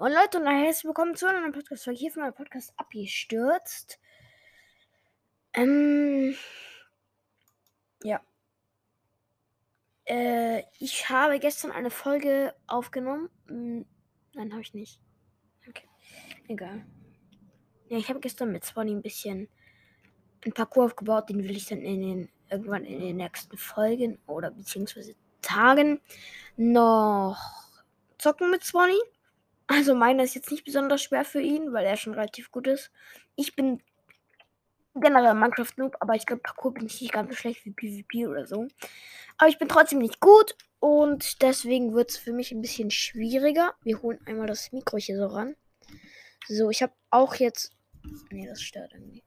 Moin Leute und herzlich willkommen zu einem Podcast. Hier von meinem Podcast abgestürzt. Ähm, ja. Äh, ich habe gestern eine Folge aufgenommen. Hm, nein, habe ich nicht. Okay. Egal. Ja, ich habe gestern mit Swanny ein bisschen ein Parcours aufgebaut. Den will ich dann in den, irgendwann in den nächsten Folgen oder beziehungsweise Tagen noch zocken mit Swanny. Also meiner ist jetzt nicht besonders schwer für ihn, weil er schon relativ gut ist. Ich bin generell Minecraft Noob, aber ich glaube, Parkour bin ich nicht ganz so schlecht wie PvP oder so. Aber ich bin trotzdem nicht gut und deswegen wird es für mich ein bisschen schwieriger. Wir holen einmal das Mikro hier so ran. So, ich habe auch jetzt. Nee, das stört irgendwie.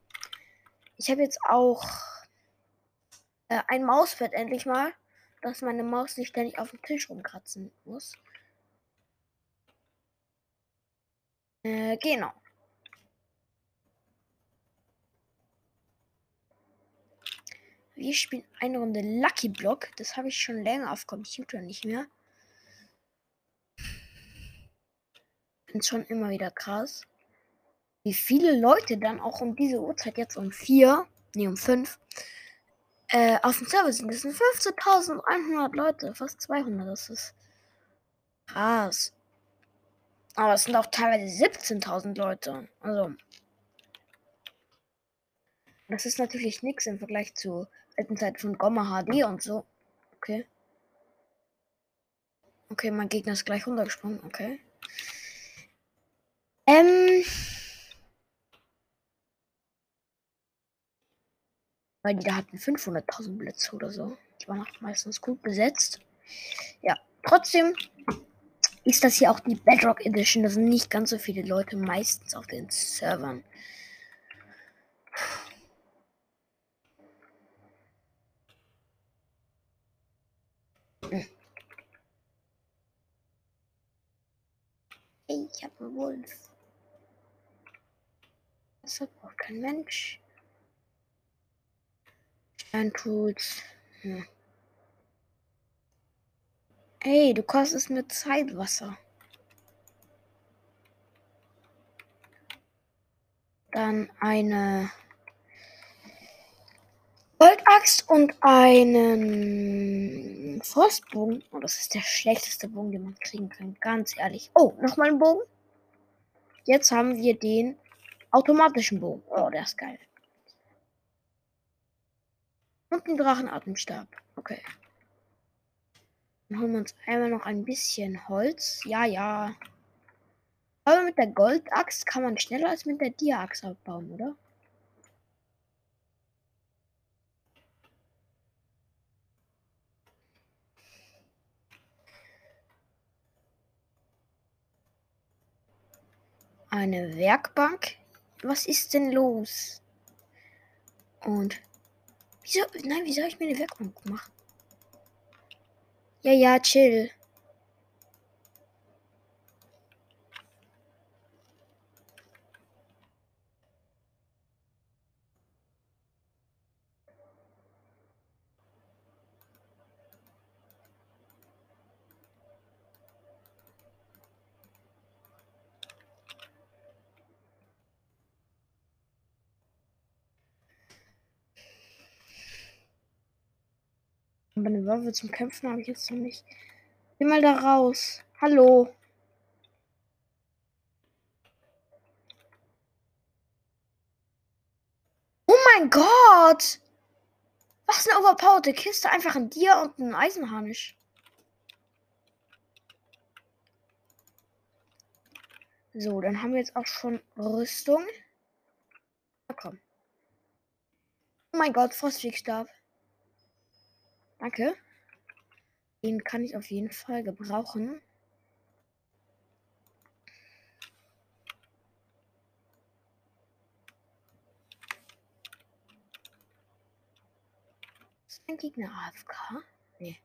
Ich habe jetzt auch äh, ein Mauspad endlich mal, dass meine Maus nicht ständig auf dem Tisch rumkratzen muss. Äh, genau. Wir spielen eine Runde Lucky Block. Das habe ich schon länger auf Computer nicht mehr. Bin schon immer wieder krass. Wie viele Leute dann auch um diese Uhrzeit jetzt um vier, nee um fünf, äh, auf dem Server sind. Das sind 15.100 Leute, fast 200. Das ist krass. Aber es sind auch teilweise 17.000 Leute. Also. Das ist natürlich nichts im Vergleich zu alten Zeiten von Gomma HD und so. Okay. Okay, mein Gegner ist gleich runtergesprungen. Okay. Ähm. Weil die da hatten 500.000 Blitze oder so. Die waren auch meistens gut besetzt. Ja, trotzdem ist das hier auch die Bedrock Edition. Da sind nicht ganz so viele Leute meistens auf den Servern. Ich habe einen Wolf. Das braucht kein Mensch. Steintools. Hm. Ey, du kostest mir Zeitwasser. Dann eine Goldaxt und einen Frostbogen. Oh, das ist der schlechteste Bogen, den man kriegen kann. Ganz ehrlich. Oh, nochmal ein Bogen. Jetzt haben wir den automatischen Bogen. Oh, der ist geil. Und einen Drachenatemstab. Okay. Dann holen wir uns einmal noch ein bisschen Holz. Ja, ja. Aber mit der Goldaxt kann man schneller als mit der Dia-Axt abbauen, oder? Eine Werkbank? Was ist denn los? Und wieso? Nein, wieso habe ich mir eine Werkbank gemacht? Ja, ja, chill. Aber eine Waffe zum Kämpfen habe ich jetzt noch nicht. Geh mal da raus. Hallo. Oh mein Gott! Was eine overpowerte Kiste. Einfach ein Dir und ein Eisenharnisch. So, dann haben wir jetzt auch schon Rüstung. Na komm. Oh mein Gott, Frostwegstab. Danke. Den kann ich auf jeden Fall gebrauchen. Ist ein Gegner AFK? Nee.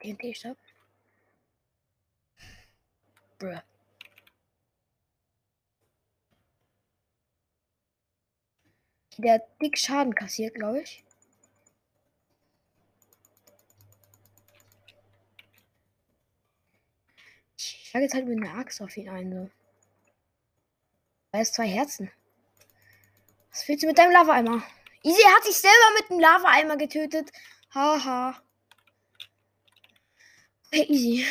TNT-Stab. Bruh. Der hat dick Schaden kassiert, glaube ich. Ich schlage jetzt halt mit einer Axt auf ihn ein. So. Da ist zwei Herzen. Was willst du mit deinem Lava-Eimer? Easy hat sich selber mit dem Lava-Eimer getötet. Haha. Okay, easy.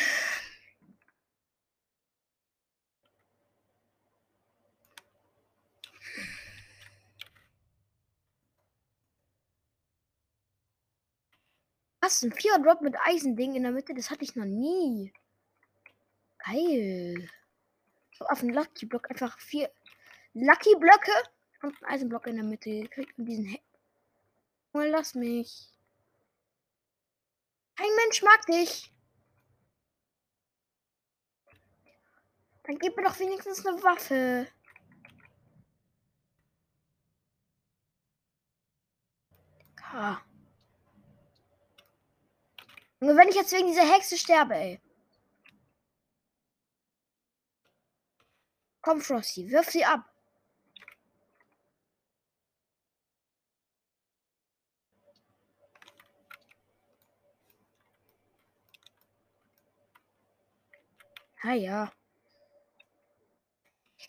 Was? Ein Vierer Drop mit Eisending in der Mitte? Das hatte ich noch nie. Geil. Habe auf den Lucky Block einfach vier Lucky Blöcke und einen Eisenblock in der Mitte gekriegt und diesen Heck. Oh, lass mich. Kein Mensch mag dich. Dann gib mir doch wenigstens eine Waffe. Ha. Nur wenn ich jetzt wegen dieser Hexe sterbe, ey. Komm, Frosty, wirf sie ab. Ah ja.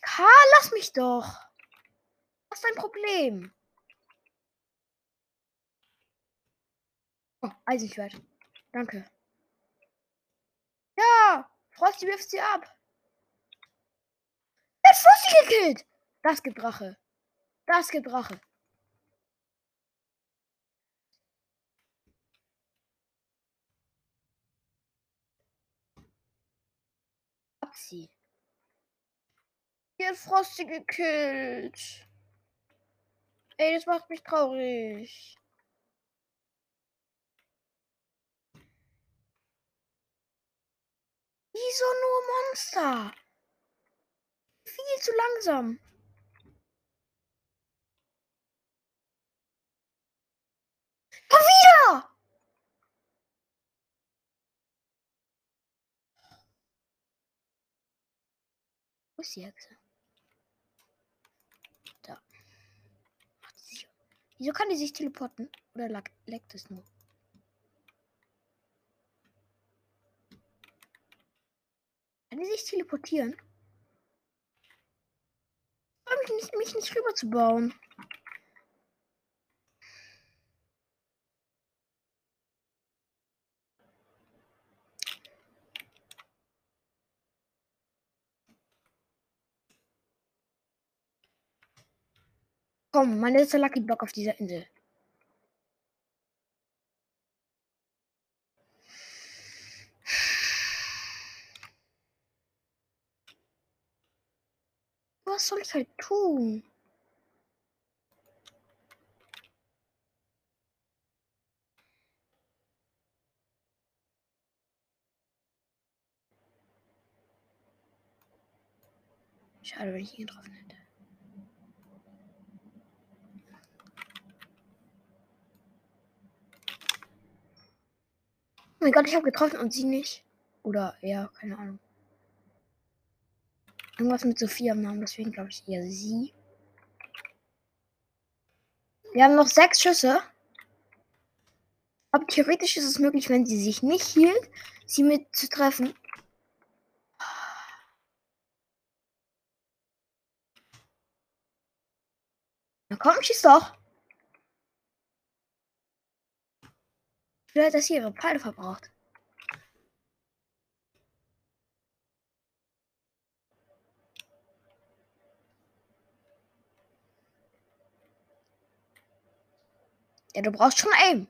Karl, lass mich doch. Was ist dein Problem? Oh, Eisenschwert. Danke. Ja, Frosty wirft sie ab. Er hat Frosty gekillt. Das gibt Rache. Das gibt Rache. Ab sie. Hier Frosty gekillt. Ey, das macht mich traurig. Wieso nur Monster? Viel zu langsam. Komm wieder! Wo ist die Hexe? Da. Wieso kann die sich teleporten? Oder leckt es nur? Kann die sich teleportieren? Ich mich nicht, mich nicht rüber zu bauen. Komm, mein letzter Lucky Block auf dieser Insel. Was soll ich halt tun? Schade, wenn ich ihn getroffen hätte. Oh mein Gott, ich habe getroffen und sie nicht. Oder ja, keine Ahnung. Irgendwas mit Sophia am Namen, deswegen glaube ich eher sie. Wir haben noch sechs Schüsse. Aber theoretisch ist es möglich, wenn sie sich nicht hielt, sie mit zu treffen. Na komm, schieß doch. Vielleicht, dass sie ihre Pfeile verbraucht. Ja, du brauchst schon Aim.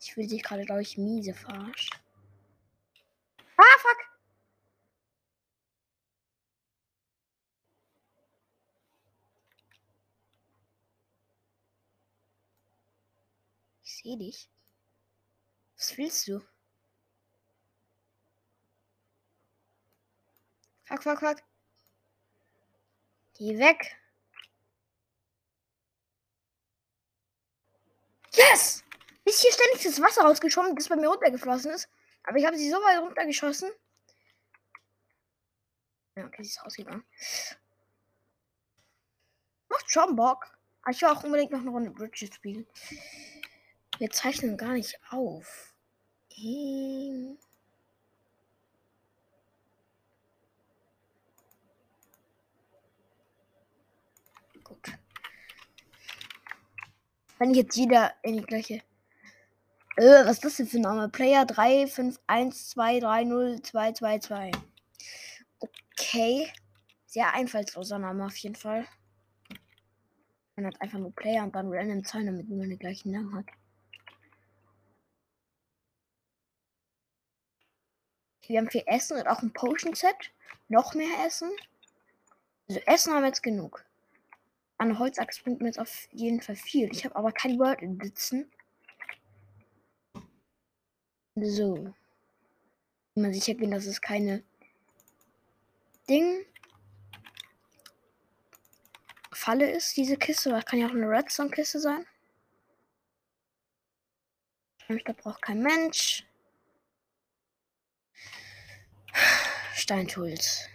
Ich will dich gerade, glaube ich, miese verarscht. Ah, fuck! Ich sehe dich. Was willst du? Fuck, fuck, fuck. Geh weg. Yes! Ist hier ständig das Wasser rausgeschwommen, das bei mir runtergeflossen ist. Aber ich habe sie so weit runtergeschossen. Ja, okay, sie ist rausgegangen. macht schon Bock. Aber ich will auch unbedingt noch eine Runde spielen. Wir zeichnen gar nicht auf. Ähm. Wenn ich jetzt jeder in die gleiche. Äh, was ist das denn für ein Name? Player 351230222. Okay. Sehr einfallsloser Name auf jeden Fall. Man hat einfach nur Player und dann random Zahlen, damit man den gleichen Namen hat. Wir haben viel Essen und auch ein Potion Set. Noch mehr Essen. Also Essen haben wir jetzt genug. An Holzachs bringt mir jetzt auf jeden Fall viel. Ich habe aber kein Word in Sitzen. So. Mal sicher gehen, dass es keine Ding Falle ist, diese Kiste. Das kann ja auch eine Redstone-Kiste sein. Ich glaube, braucht kein Mensch. Steintools.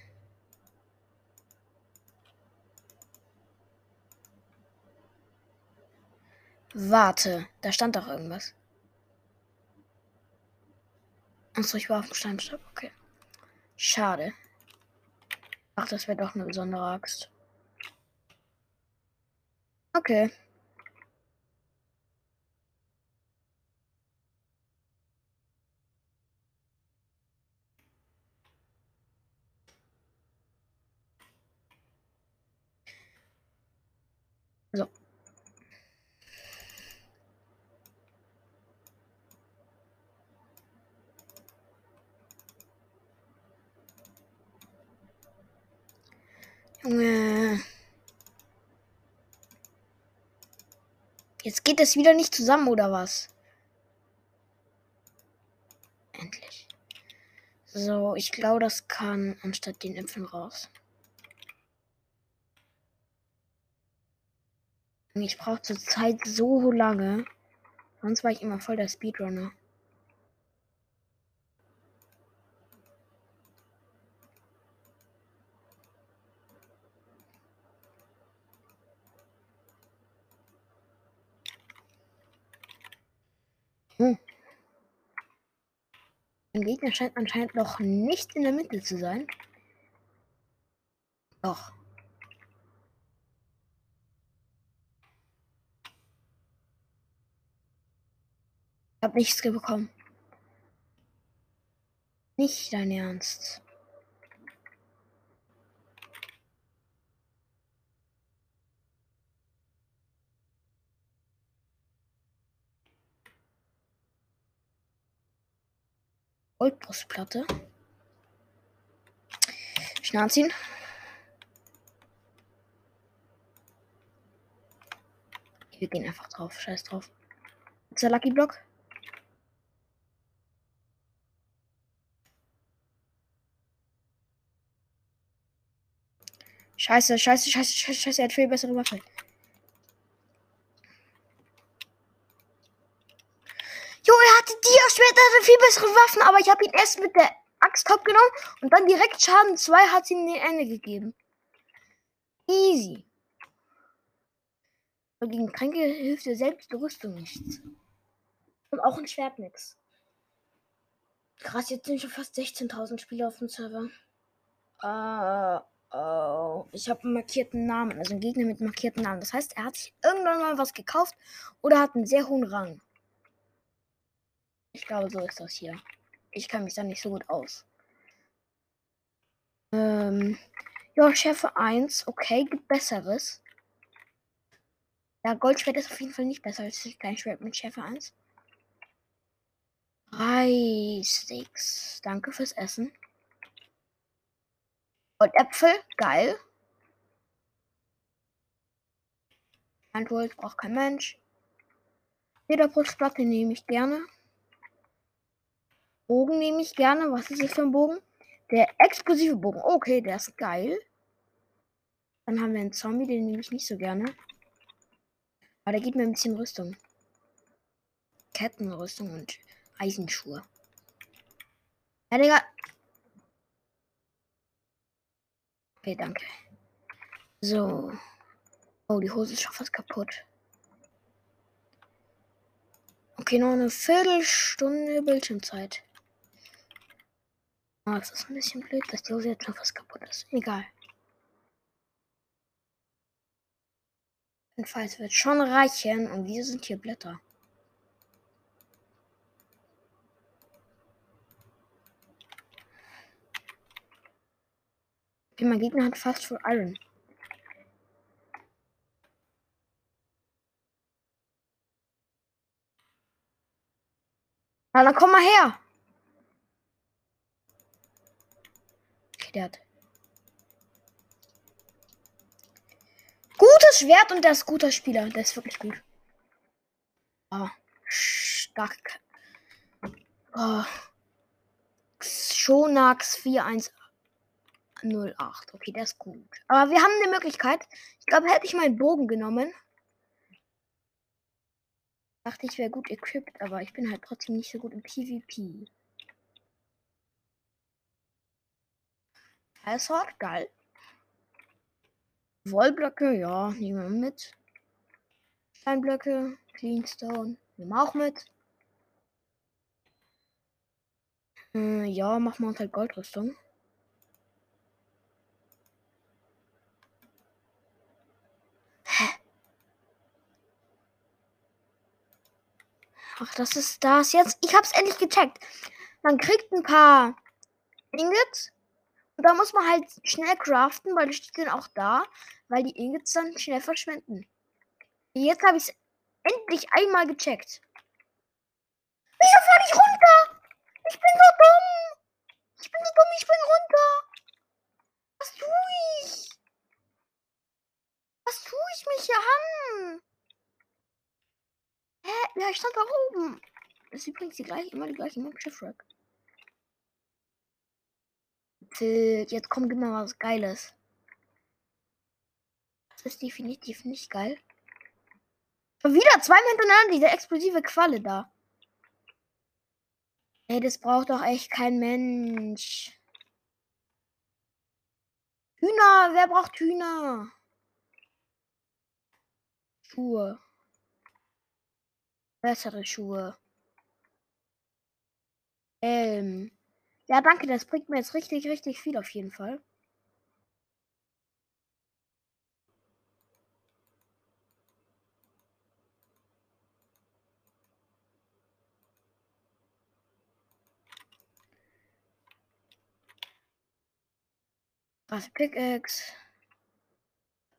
Warte, da stand doch irgendwas. Achso, ich war auf dem Steinstab. Okay. Schade. Ach, das wäre doch eine besondere Axt. Okay. So. Junge. Geht es wieder nicht zusammen, oder was? Endlich. So, ich glaube, das kann anstatt den Äpfeln raus. Ich brauche zur Zeit so lange. Sonst war ich immer voll der Speedrunner. Hm. Ein Gegner scheint anscheinend noch nicht in der Mitte zu sein. Doch. Ich hab nichts bekommen. Nicht dein Ernst. Goldbrustplatte. Schnell anziehen. Wir gehen einfach drauf. Scheiß drauf. Ist der Lucky Block? Scheiße, scheiße, scheiße, scheiße, scheiße, er hat viel bessere Waffe. Jo, er hatte Dia-Schwert, er hatte viel bessere Waffen, aber ich habe ihn erst mit der Axt genommen und dann direkt Schaden 2 hat ihm den Ende gegeben. Easy. Aber gegen Kränke hilft dir selbst die Rüstung nichts. Und auch ein Schwert nix. Krass, jetzt sind schon fast 16.000 Spieler auf dem Server. Uh, oh. Ich habe einen markierten Namen, also einen Gegner mit markierten Namen. Das heißt, er hat sich irgendwann mal was gekauft oder hat einen sehr hohen Rang. Ich glaube, so ist das hier. Ich kann mich da nicht so gut aus. Ähm, ja, Schärfe 1. Okay, gibt Besseres. Ja, Goldschwert ist auf jeden Fall nicht besser als kein Schwert mit Schärfe 1. Drei Steaks. Danke fürs Essen. Und Äpfel. Geil. Handwohl braucht kein Mensch. Jeder Brustplatte nehme ich gerne. Bogen nehme ich gerne. Was ist das für ein Bogen? Der explosive Bogen. Okay, der ist geil. Dann haben wir einen Zombie, den nehme ich nicht so gerne. Aber der gibt mir ein bisschen Rüstung. Kettenrüstung und Eisenschuhe. Ja, Digga. Okay, danke. So. Oh, die Hose ist schon fast kaputt. Okay, noch eine Viertelstunde Bildschirmzeit. Oh, das ist ein bisschen blöd, dass die Hose jetzt schon fast kaputt ist. Egal. Jedenfalls wird schon reichen. Und wieso sind hier Blätter? Okay, mein Gegner hat fast Full Iron. Na, dann komm mal her. Hat. Gutes Schwert und der ist guter Spieler. Der ist wirklich gut. Oh, stark. Oh. Shonax 4108. Okay, der ist gut. Aber wir haben eine Möglichkeit. Ich glaube, hätte ich meinen Bogen genommen, dachte ich wäre gut equipped, aber ich bin halt trotzdem nicht so gut im PvP. Eishard, geil. Wollblöcke, ja, nehmen wir mit. Steinblöcke, Cleanstone, nehmen wir auch mit. Äh, ja, machen wir uns halt Goldrüstung. Ach, das ist das jetzt. Ich hab's endlich gecheckt. Man kriegt ein paar Ingots. Und da muss man halt schnell craften, weil die stehen auch da, weil die Ingots dann schnell verschwinden. Jetzt habe ich es endlich einmal gecheckt. Wieso falle ich runter? Ich bin so dumm. Ich bin so dumm, ich bin runter. Was tue ich? Was tue ich mich hier an? Hä? Ja, ich stand da oben. Das ist übrigens die gleiche, immer die gleiche Map Schiffwreck. Jetzt kommt immer was Geiles. Das ist definitiv nicht geil. Und wieder zweimal hintereinander diese explosive Qualle da. Ey, das braucht doch echt kein Mensch. Hühner, wer braucht Hühner? Schuhe. Bessere Schuhe. Ähm. Ja, danke, das bringt mir jetzt richtig, richtig viel auf jeden Fall. Was Pickaxe.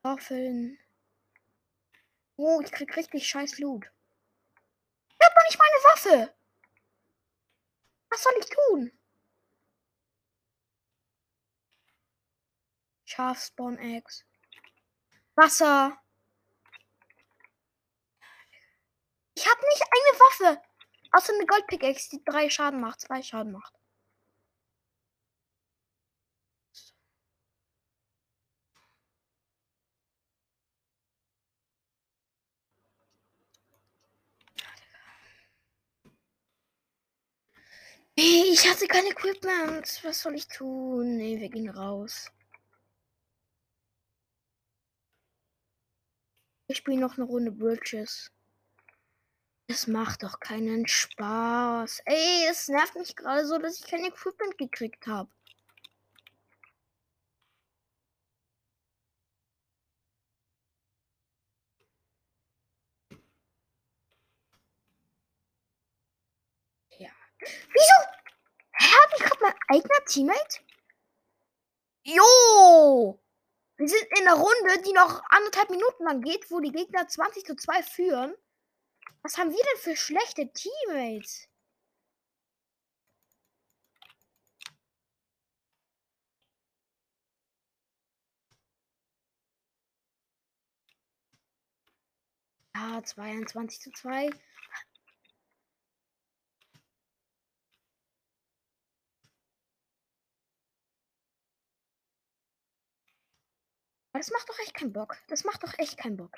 Waffeln. Oh, ich krieg richtig scheiß Loot. Hab doch nicht meine Waffe. Was soll ich tun? Schafspawn Eggs. Wasser. Ich habe nicht eine Waffe. Außer eine Goldpickaxe, die drei Schaden macht, zwei Schaden macht. Ich hatte kein Equipment. Was soll ich tun? Nee, wir gehen raus. Ich spiele noch eine Runde Bridges. Es macht doch keinen Spaß. Ey, es nervt mich gerade so, dass ich kein Equipment gekriegt habe. Ja. Wieso? Hat mich gerade mein eigener Teammate? Jo! Wir sind in einer Runde, die noch anderthalb Minuten lang geht, wo die Gegner 20 zu 2 führen. Was haben wir denn für schlechte Teammates? Ja, 22 zu 2. das macht doch echt keinen Bock. Das macht doch echt keinen Bock.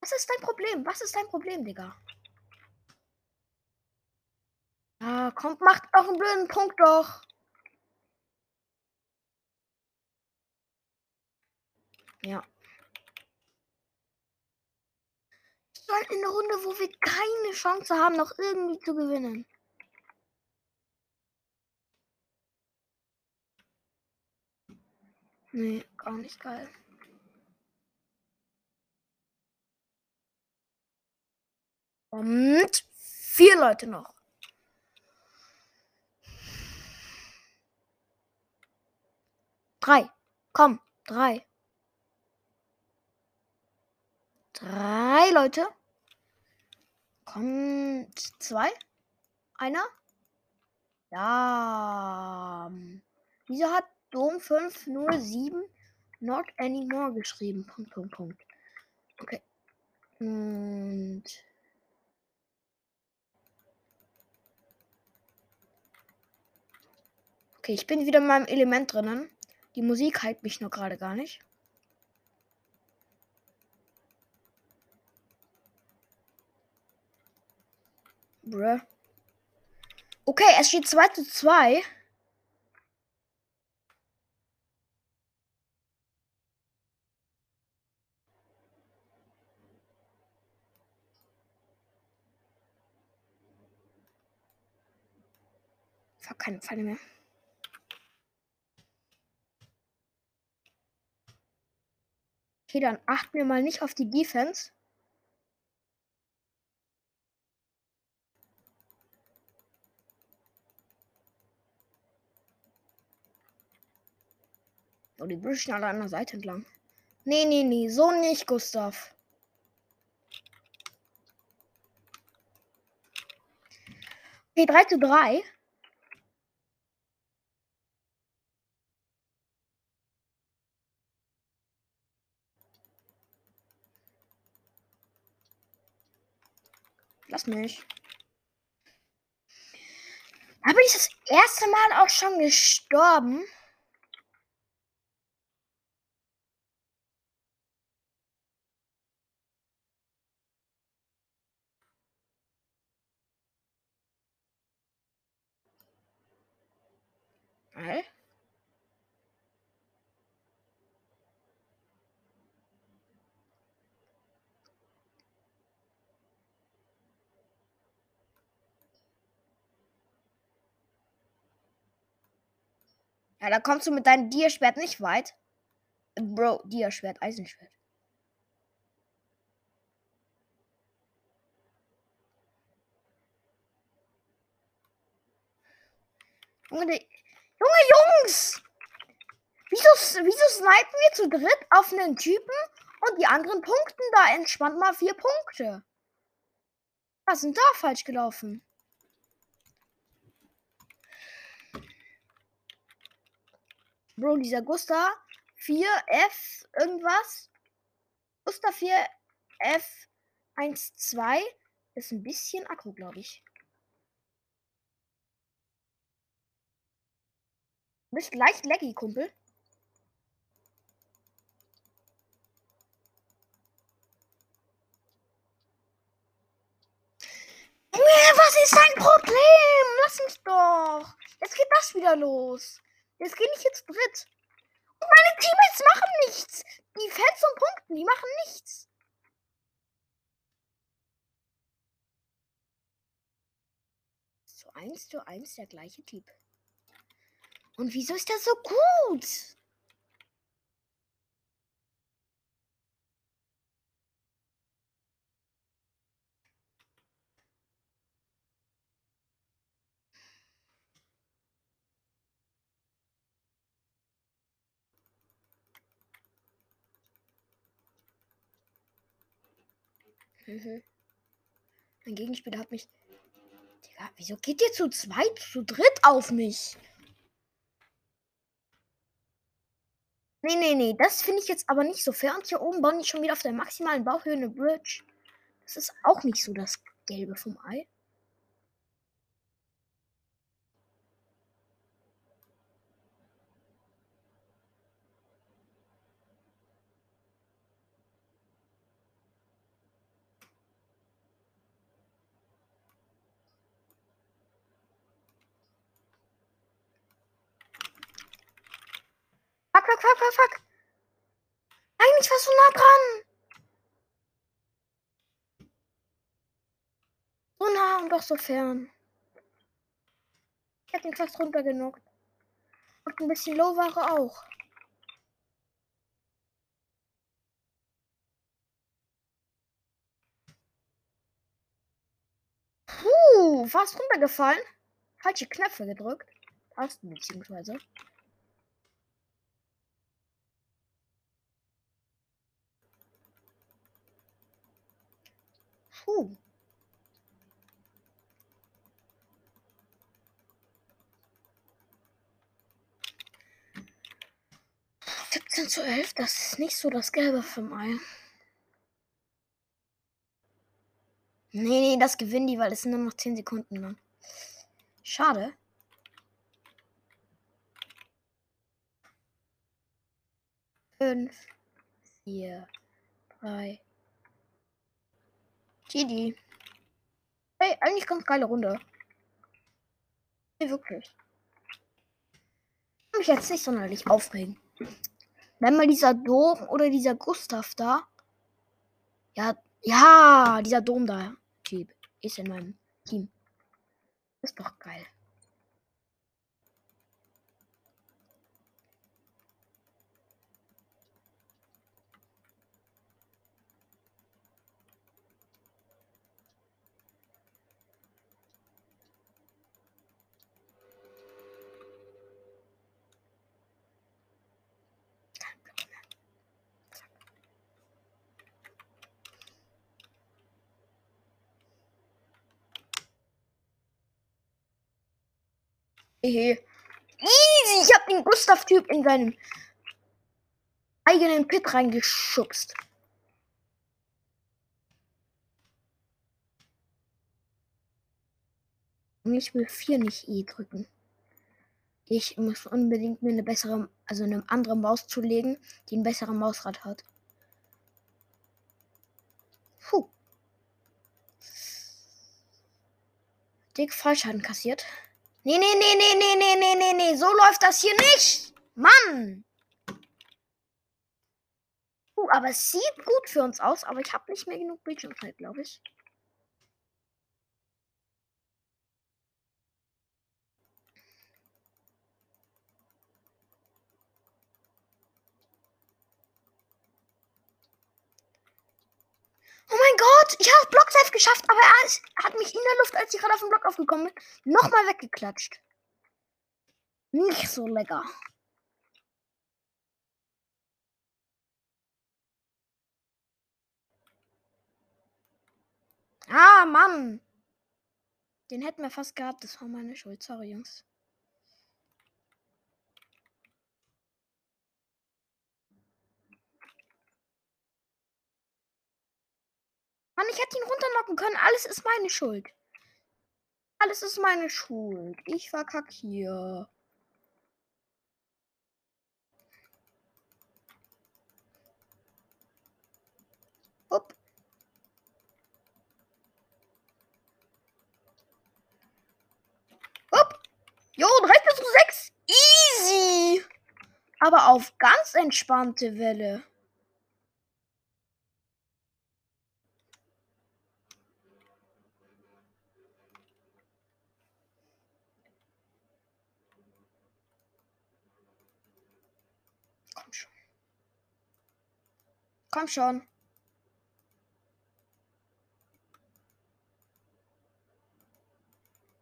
Was ist dein Problem? Was ist dein Problem, Digga? Ah, kommt, macht einen blöden Punkt doch. Ja. Schon in der Runde, wo wir keine Chance haben, noch irgendwie zu gewinnen. Nee, gar nicht geil. Und vier Leute noch. Drei. Komm, drei. Drei Leute. Kommt zwei. Einer. Ja. Wieso hat Dom 507 not anymore geschrieben? Punkt, Punkt, Punkt. Okay. Und. Okay, ich bin wieder in meinem Element drinnen. Die Musik heilt mich nur gerade gar nicht. Bruh. Okay, es steht 2 zu 2. Fuck, keine Pfeile mehr. Okay, dann achten wir mal nicht auf die Defense. Oh, die büschen alle an der Seite entlang. Nee, nee, nee, so nicht, Gustav. Okay, 3 zu 3. Lass mich. Da bin ich das erste Mal auch schon gestorben. Hä? Ja, da kommst du mit deinem Dia-Schwert nicht weit. Bro, Dia-Schwert, Eisenschwert. Junge, Junge Jungs! Wieso, wieso snipen wir zu dritt auf einen Typen und die anderen punkten da entspannt mal vier Punkte? Was sind da falsch gelaufen? Bro, dieser Gusta 4F irgendwas. Gusta 4F 12 ist ein bisschen aggro, glaube ich. Bist leicht laggy, Kumpel. Was ist dein Problem? Lass mich doch. Jetzt geht das wieder los. Jetzt gehe ich jetzt dritt. Und meine Teammates machen nichts. Die Fans und Punkten, die machen nichts. Zu eins zu eins der gleiche Typ. Und wieso ist das so gut? Mhm. Mein Gegenspieler hat mich. Digga, wieso geht ihr zu zweit, zu dritt auf mich? Nee, nee, nee, das finde ich jetzt aber nicht so fair. Und hier oben bauen die schon wieder auf der maximalen Bauchhöhe eine Bridge. Das ist auch nicht so das Gelbe vom Ei. Fuck, fuck, fuck, fuck, fuck. Eigentlich warst du nah dran. So nah und doch so fern. Ich hab ihn fast runtergenockt. Und ein bisschen low war er auch. Puh, fast runtergefallen. Falsche Knöpfe gedrückt. Tasten beziehungsweise. Puh. 17 zu 11, das ist nicht so das Gelbe vom Ei. Nee, nee, das gewinnen die, weil es sind nur noch 10 Sekunden lang. Schade. Fünf, vier, drei. GG. Hey, eigentlich ganz geile Runde. Nee, wirklich. Mich jetzt nicht sonderlich aufregen. Wenn mal dieser Dom oder dieser Gustav da. Ja, ja, dieser Dom da. Typ ist in meinem Team. Ist doch geil. Easy, ich hab den Gustav-Typ in seinen eigenen Pit reingeschubst. Ich will 4 nicht E drücken. Ich muss unbedingt mir eine bessere, also eine andere Maus zulegen, die ein besseres Mausrad hat. Puh. Dick Fallschaden kassiert. Nee, nee, nee, nee, nee, nee, nee, nee, nee. So läuft das hier nicht. Mann. Uh, aber es sieht gut für uns aus, aber ich habe nicht mehr genug Bildschirmzeit, glaube ich. Oh mein Gott, ich habe Block safe geschafft, aber er, hat mich in der Luft, als ich gerade auf den Block aufgekommen bin, nochmal weggeklatscht. Nicht so lecker. Ah, Mann. Den hätten wir fast gehabt. Das war meine Schuld. Sorry, Jungs. Mann, ich hätte ihn runterlocken können. Alles ist meine Schuld. Alles ist meine Schuld. Ich verkack hier. Upp. Upp. Jo, 3 bis 6. Easy. Aber auf ganz entspannte Welle. Komm schon.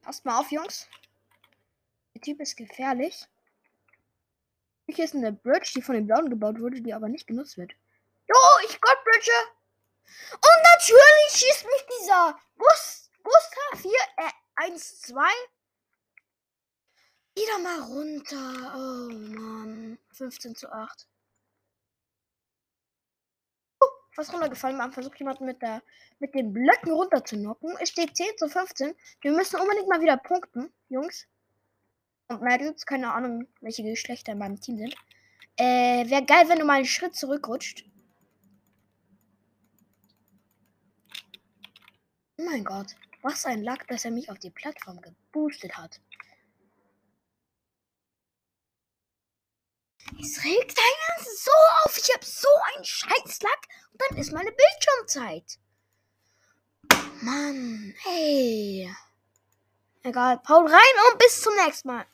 Passt mal auf, Jungs. Der Typ ist gefährlich. Hier ist eine Bridge, die von den Blauen gebaut wurde, die aber nicht genutzt wird. Jo, ich Gott Bridge. Und natürlich schießt mich dieser Bus, Gustav hier, äh, 1, 2. Wieder mal runter. Oh Mann. 15 zu 8 fast runtergefallen. Man versucht jemanden mit, der, mit den Blöcken runter zu knocken. Es steht 10 zu 15. Wir müssen unbedingt mal wieder punkten, Jungs. Und Mädels, keine Ahnung, welche Geschlechter in meinem Team sind. Äh, wäre geil, wenn du mal einen Schritt zurückrutscht. Oh mein Gott. Was ein Lack, dass er mich auf die Plattform geboostet hat. Es regt einen so auf. Ich habe so einen Scheißlack. Und dann ist meine Bildschirmzeit. Mann, ey. Egal. Paul rein und bis zum nächsten Mal.